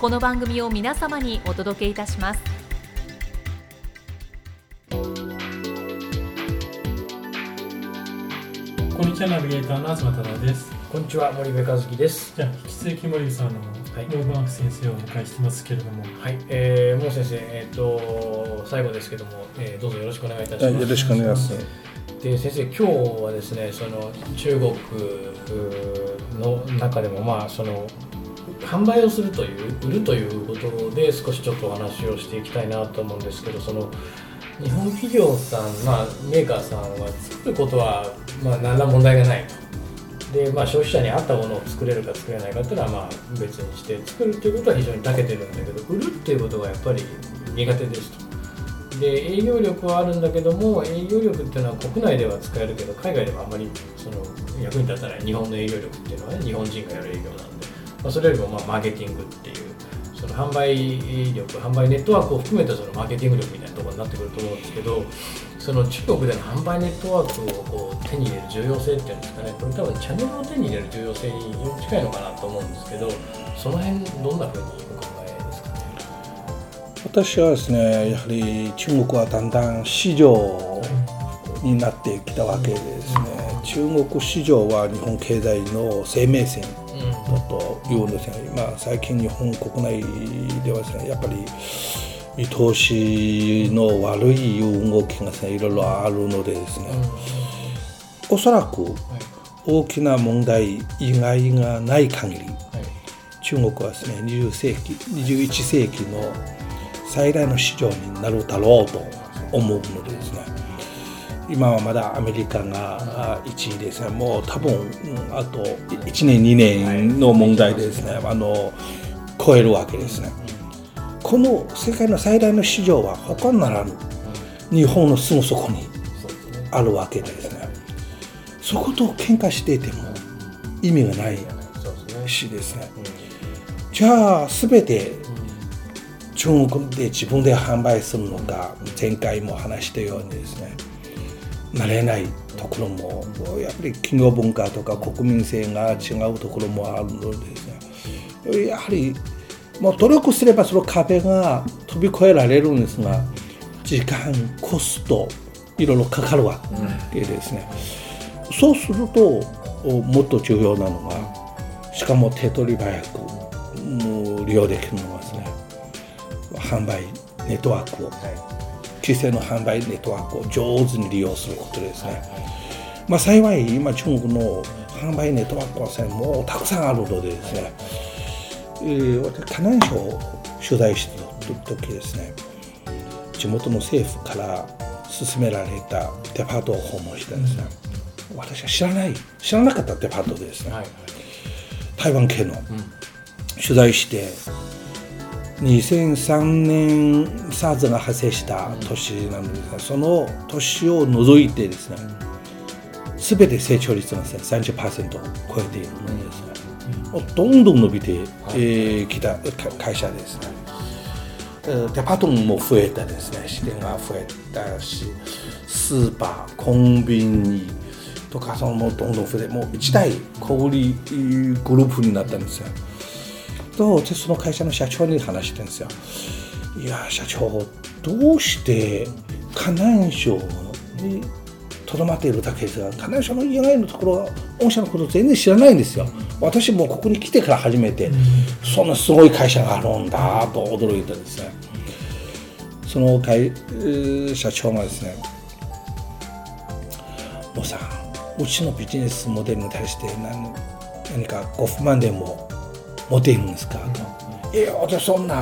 この番組を皆様にお届けいたします。こんにちはナビゲーターの東忠です。こんにちは森部和樹です。じゃあ引き続き森部さんのはい。モーバンク先生をお迎えしてますけれども、はい、えー、もう先生えっ、と最後ですけども、えーどうぞよろしくお願いいたします。はいよろしくお願いします。で先生今日はですねその中国の中でもまあその販売をするという売るということで少しちょっとお話をしていきたいなと思うんですけどその日本企業さん、まあ、メーカーさんは作ることは、まあ、何ら問題がない。とで、まあ、消費者に合ったものを作れるか作れないかっていうのはまあ別にして作るっていうことは非常に長けてるんだけど売るっていうことがやっぱり苦手ですと。で営業力はあるんだけども営業力っていうのは国内では使えるけど海外ではあまりその役に立たない。日本の営業力っていうのはね日本人がやる営業なんで、まあ、それよりもまあマーケティングっていうその販売力販売ネットワークを含めたそのマーケティング力みたいなところになってくると思うんですけどその中国での販売ネットワークをこう手に入れる重要性っていうんですかねこれ多分チャンネルを手に入れる重要性に近いのかなと思うんですけどその辺どんなふうにお考えですかね私はですねやはり中国はだんだん市場になってきたわけですね。中国市場は日本経済の生命線だというんですね、まあ、最近日本国内ではですねやっぱり見通しの悪い動きがですねいろいろあるのでですねおそらく大きな問題以外がない限り中国はですね20世紀21世紀の最大の市場になるだろうと思うのでですね今はまだアメリカがあ1位ですね。もう多分うんあと1年2年の問題でですねあの超えるわけですね。この世界の最大の市場は他ならぬ日本のすぐそこにあるわけでですね。そこと喧嘩していても意味がないしですね。じゃあ全て中国で自分で販売するのか前回も話したようにですね慣れないところもやっぱり企業文化とか国民性が違うところもあるのですねやはりもう努力すればその壁が飛び越えられるんですが時間コストいろいろかかるわけですね、そうするともっと重要なのがしかも手取り早くもう利用できるのはですね販売ネットワークを。はい。規制の販売ネットワークを上手に利用することですね、まあ、幸い今中国の販売ネットワークはですねもうたくさんあるのでですね、えー私河南省を取材した時ですね地元の政府から勧められたデパートを訪問してですね、私は知らない知らなかったデパートでですね、はい。台湾系の取材して2003年 SARS が発生した年なのですがその年を除いてですね全て成長率がですね30%を超えているのでです。ね、もうどんどん伸びてき、えーきたか会社ですね。えーデパートも増えたですね。支店が増えたしスーパーコンビニとかそのもうどんどん増えてもう一大小売りグループになったんですよとでその会社の社長に話してるんですよ。いや社長どうして河南省にとどまっているだけですが河南省の以外のところは御社のこと全然知らないんですよ。私もここに来てから初めてそんなすごい会社があるんだと驚いたんですね。その会社長がですね「もうさうちのビジネスモデルに対して何何かご不満でも持っているんですか?」と。いや私そんな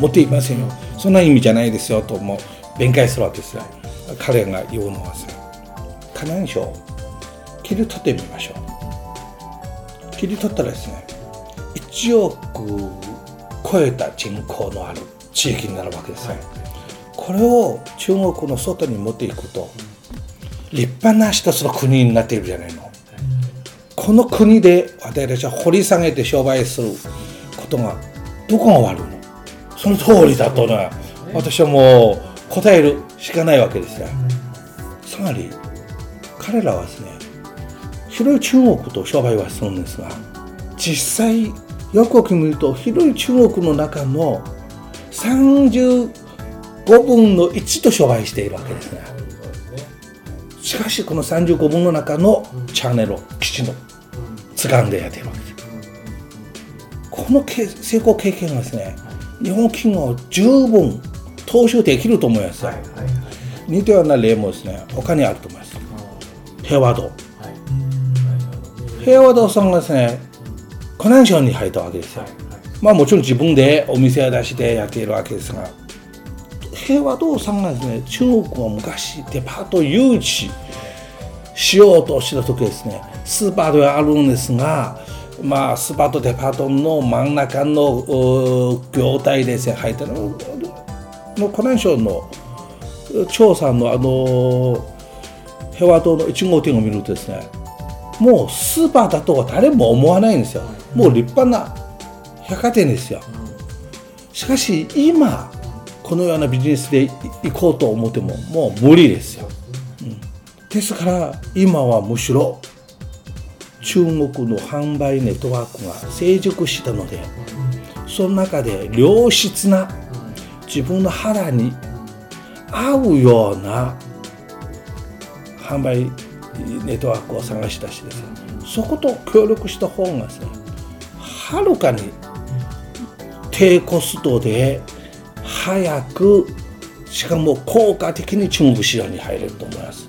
持っていませんよ。そんな意味じゃないですよともう弁解するわけですよ。彼が言うのはさ。河南省切り取ってみましょう。切り取ったらですね1億超えた人口のある地域になるわけですよ、これを中国の外に持っていくと立派な一つの国になっているじゃないの、この国で私たちは掘り下げて商売することがどこが悪いの？その通りだとね私はもう答えるしかないわけですよ。つまり彼らはですね広い中国と商売はするんですが実際よく見ると広い中国の中の35分の1と商売しているわけですね。しかしこの35分の中のチャンネルをきちんと掴んでやってるわけです。この成功経験はですね日本企業を十分踏襲できると思います、はいはいはい、似たような例もですね他にあると思います。平和堂、平和堂さんがですね湖南省に入ったわけですよ、まあもちろん自分でお店を出してやっているわけですが平和堂さんがですね中国を昔デパート誘致しようとした時ですねスーパーではあるんですがまあスーパーとデパートの真ん中の業態ですね入ったのの湖南省の調査のあの平和島の1号店を見るとですねもうスーパーだとは誰も思わないんですよ。もう立派な百貨店ですよ。しかし今このようなビジネスで行こうと思ってももう無理ですよ、うん、ですから今はむしろ中国の販売ネットワークが成熟したのでその中で良質な自分の肌に合うような販売ネットワークを探し出しですねそこと協力した方がですねはるかに低コストで早くしかも効果的に中国市場に入れると思います。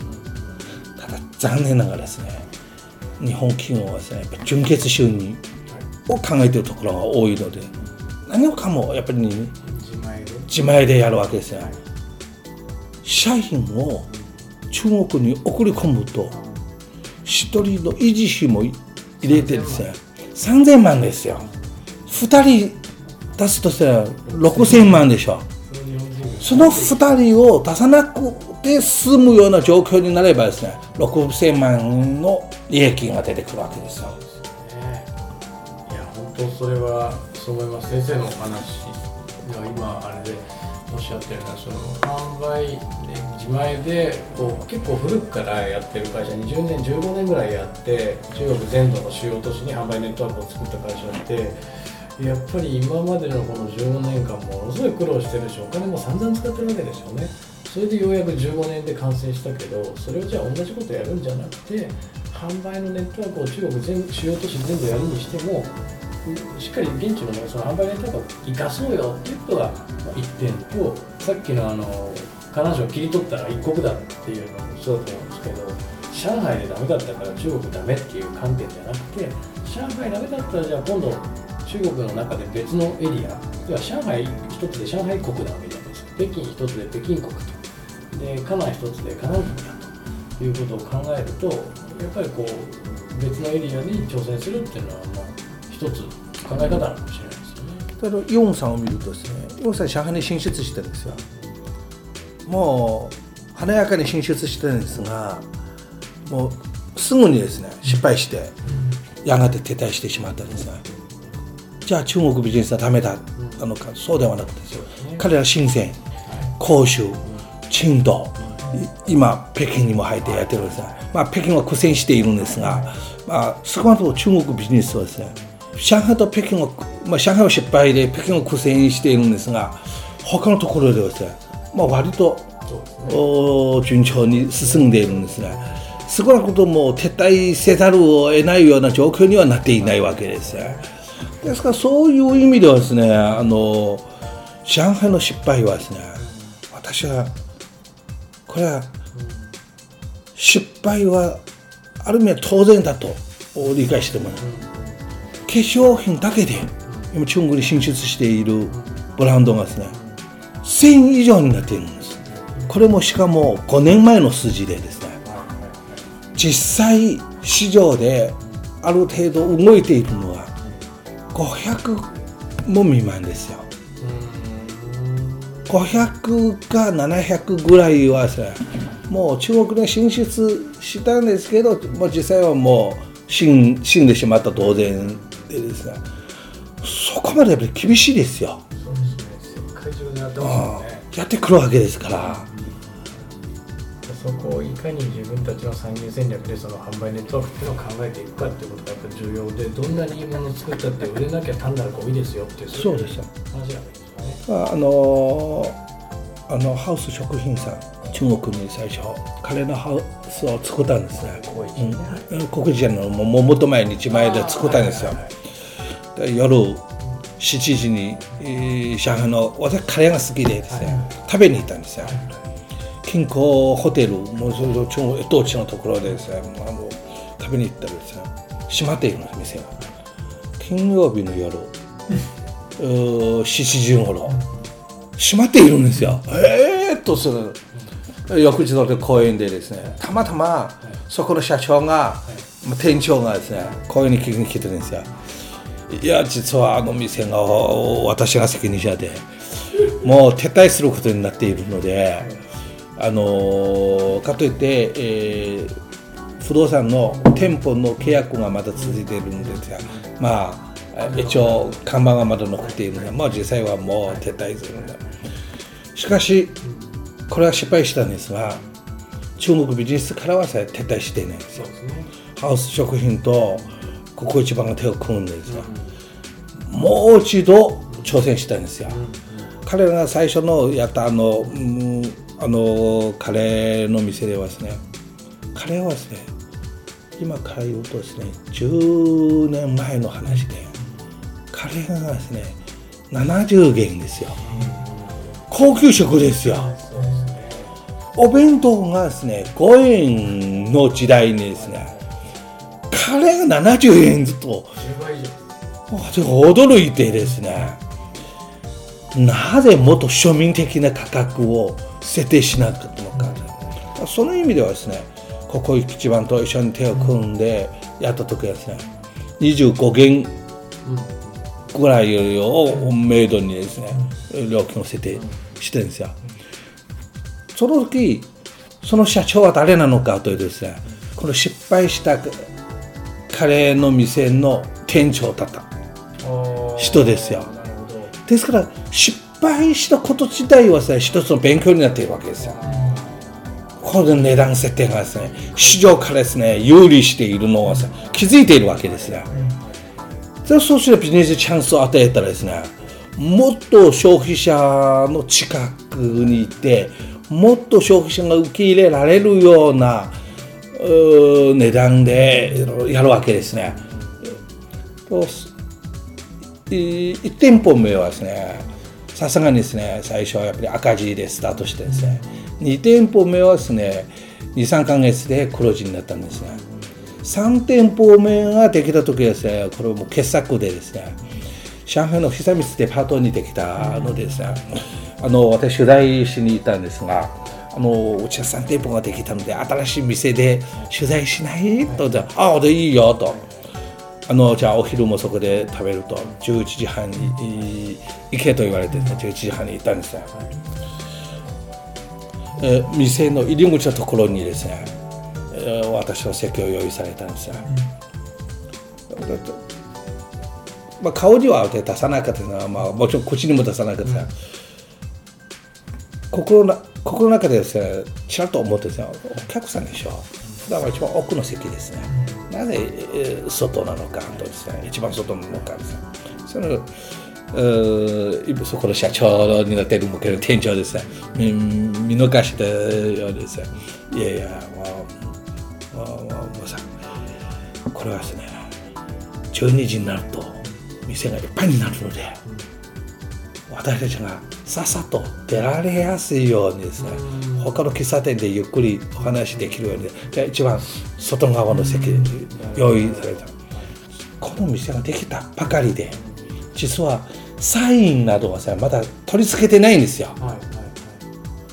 ただ残念ながらですね日本企業はですね純血収入を考えているところが多いので何もかもやっぱり、ね、自前でやるわけですね社員を中国に送り込むと1人の維持費も入れてですね3000万ですよ。2人出すとしたら6000万でしょ。その2人を出さなくて済むような状況になればですね6000万の利益が出てくるわけですよ。いや本当それはそう思います先生のお話が今あれでおっしゃったようなその販売で自前でこう結構古くからやってる会社20年15年ぐらいやって中国全土の主要都市に販売ネットワークを作った会社ってやっぱり今までのこの15年間ごい苦労してるしお金も散々使ってるわけですよね。それでようやく15年で完成したけどそれをじゃあ同じことやるんじゃなくて販売のネットワークを中国全主要都市全部やるにしてもしっかり現地の、ね、その販売ネットワークを生かそうよっていうことが1点とさっきのあの河南省を切り取ったら一国だっていうのもそうだと思うんですけど上海でダメだったから中国ダメっていう観点じゃなくて上海ダメだったらじゃあ今度中国の中で別のエリアでは上海一つで上海国なわけじゃないです。か北京一つで北京国と。で河南一つで河南国だということを考えるとやっぱりこう別のエリアに挑戦するっていうのはまあ一つ考え方かもしれないですよね。ただヨンさんを見るとですねヨンさん上海に進出してるんですよ。もう華やかに進出してるんですがもうすぐにですね失敗してやがて撤退してしまったんですがじゃあ中国ビジネスはダメだ。なのかそうではなくてですよ。彼ら深セン広州青島今北京にも入ってやってるんですが、まあ、北京は苦戦しているんですが、まあ、少なくとも中国ビジネスはですね上海と北京は、まあ、上海は失敗で北京は苦戦しているんですが他のところではですね、まあ、割と、ね、順調に進んでいるんですが少なくとも撤退せざるを得ないような状況にはなっていないわけです。ですからそういう意味ではですねあの上海の失敗はですね私はこれは失敗はある意味当然だと理解してもらう化粧品だけで今中国に進出しているブランドがですね1000以上になっているんです。これもしかも5年前の数字でですね実際市場である程度動いているの500も未満ですよ500か700ぐらいはですねもう中国で進出したんですけどもう実際はもう死ん死んでしまった当然でですねそこまでやっぱり厳しいですよ。そうですね世界中でやってますもんねやってくるわけですから。そこをいかに自分たちの参入戦略でその販売ネットワークっていうのを考えていくかっていうことがやっぱり重要でどんなにいいものを作ったって売れなきゃ単なるゴミですよっていうそうですよ話なんですよね。あのあのハウス食品さん中国に最初カレーのハウスを作ったんですね。国事のもももっと前に1枚で作ったんですよ。で夜7時に、えー上海の私カレーが好きでですね、食べに行ったんですよ。近郊ホテルもうそれ中国一等地のところでですねあの食べに行ったらですね閉まっているんです店が金曜日の夜うー7時頃。閉まっているんですよ。えーっとする翌日の公園でですねたまたまそこの社長が、まあ店長がですね公園に聞きに来てるんですよ。いや実はあの店が私が責任者でもう撤退することになっているのであのーかといって、えー不動産の店舗の契約がまだ続いているんですがまあ一応看板がまだ残っているので、まあ、実際はもう撤退するのでしかしこれは失敗したんですが中国ビジネスからはさ撤退していないんですよ。ハウス食品とここ一番が手を組むんですね、もう一度挑戦したんですよ、彼らが最初のやったあの,、うん、あのカレーの店ではですねカレーはですね今から言うとですね10年前の話でカレーがですね70元ですよ。高級食ですよ。お弁当がですね5円の時代にですねカレーが70円ずっと10倍以上私驚いてですねなぜもっと庶民的な価格を設定しなかったのか。その意味ではですねここ一番と一緒に手を組んでやった時はですね25元ぐらいをメイドにですね料金を設定してるんですよ。その時その社長は誰なのかというとですねこの失敗したカレーの店の店長だった人ですよ。ですから失敗したこと自体はですね一つの勉強になっているわけですよこの値段設定がですね市場からですね有利しているのをですね気づいているわけですねでそうすればビジネスチャンスを与えたらですねもっと消費者の近くにいてもっと消費者が受け入れられるような値段でやるわけですね。1店舗目はですねさすがにですね最初はやっぱり赤字でスタートしてですね。2店舗目はですね23か月で黒字になったんですね。3店舗目ができた時はですねこれも傑作でですね上海の久光デパートにできたのでですねあの私取材しに行ったんですがあのうちは3店舗ができたので新しい店で取材しないとじゃああでいいよと。あのじゃあお昼もそこで食べると。11時半に行けと言われて、ね、11時半に行ったんですよ、えー店の入り口のところにですね、えー私の席を用意されたんですよ、だってまあ、顔には出さなかったな、まあ、もちろん口にも出さなかった、心な心の中でですねちらっと思ってですねお客さんでしょ。だから一番奥の席ですね、なぜ、え外なのかとですね。一番外なのかですね。そのうそこの社長になっている向ける店長ですね。見見逃したようですね。いやいやもうもうもうもうさこれはですね12時になると店がいっぱいになるので私たちがさっさと出られやすいようにですね他の喫茶店でゆっくりお話できるようにじゃあ一番外側の席用意された。この店ができたばかりで実はサインなどはさまだ取り付けてないんですよ。はいはい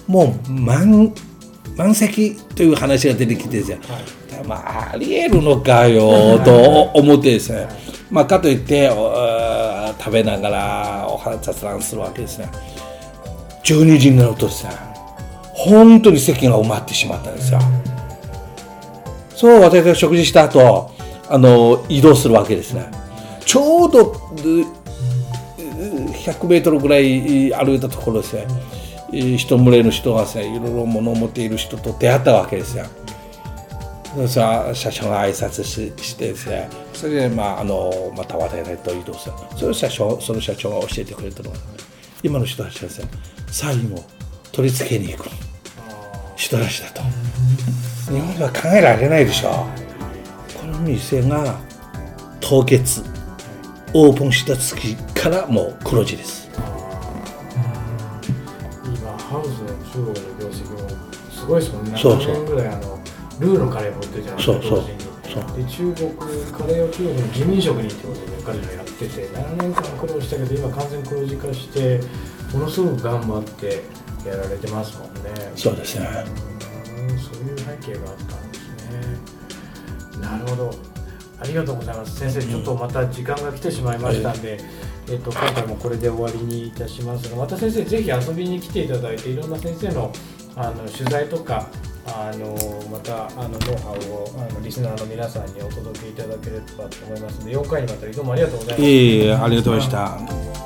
もう満満席という話が出てきてですよ。はい。はいまあ、ありえるのかよと思ってですね、まあ、かといって食べながらお話雑談するわけですね12時になるとですね本当に席が埋まってしまったんですよ。そう私が食事した後あの移動するわけですね。ちょうど100メートルぐらい歩いたところですね。えー一群れの人がですねいろいろ物を持っている人と出会ったわけですよ。それは社長が挨拶ししてですね。それで、まあ、あのまた話題と移動する。それ社長その社長が教えてくれたのは今の人たちはですねサインを取り付けに行く。人たちだと。日本では考えられないでしょ。この店が凍結オープンした月からもう黒字です。今ハウスの中国の業績もすごいですもんね。そうそう。7年ぐらいあのルーのカレーも売ってるじゃないですかそうそう。で中国カレーを中国の移民食にってことで彼らやってて7年間苦労したけど今完全黒字化してものすごく頑張ってやられてますもんね。そうですね。うんそういう背景があったんですね。なるほど。ありがとうございます。先生ちょっとまた時間が来てしまいましたんで、えっと、今回もこれで終わりにいたしますがまた先生ぜひ遊びに来ていただいていろんな先生のあの取材とかあのまたあのノウハウをあのリスナーの皆さんにお届けいただければと思いますので4回にわたりどうもありがとうございます。いえいえありがとうございま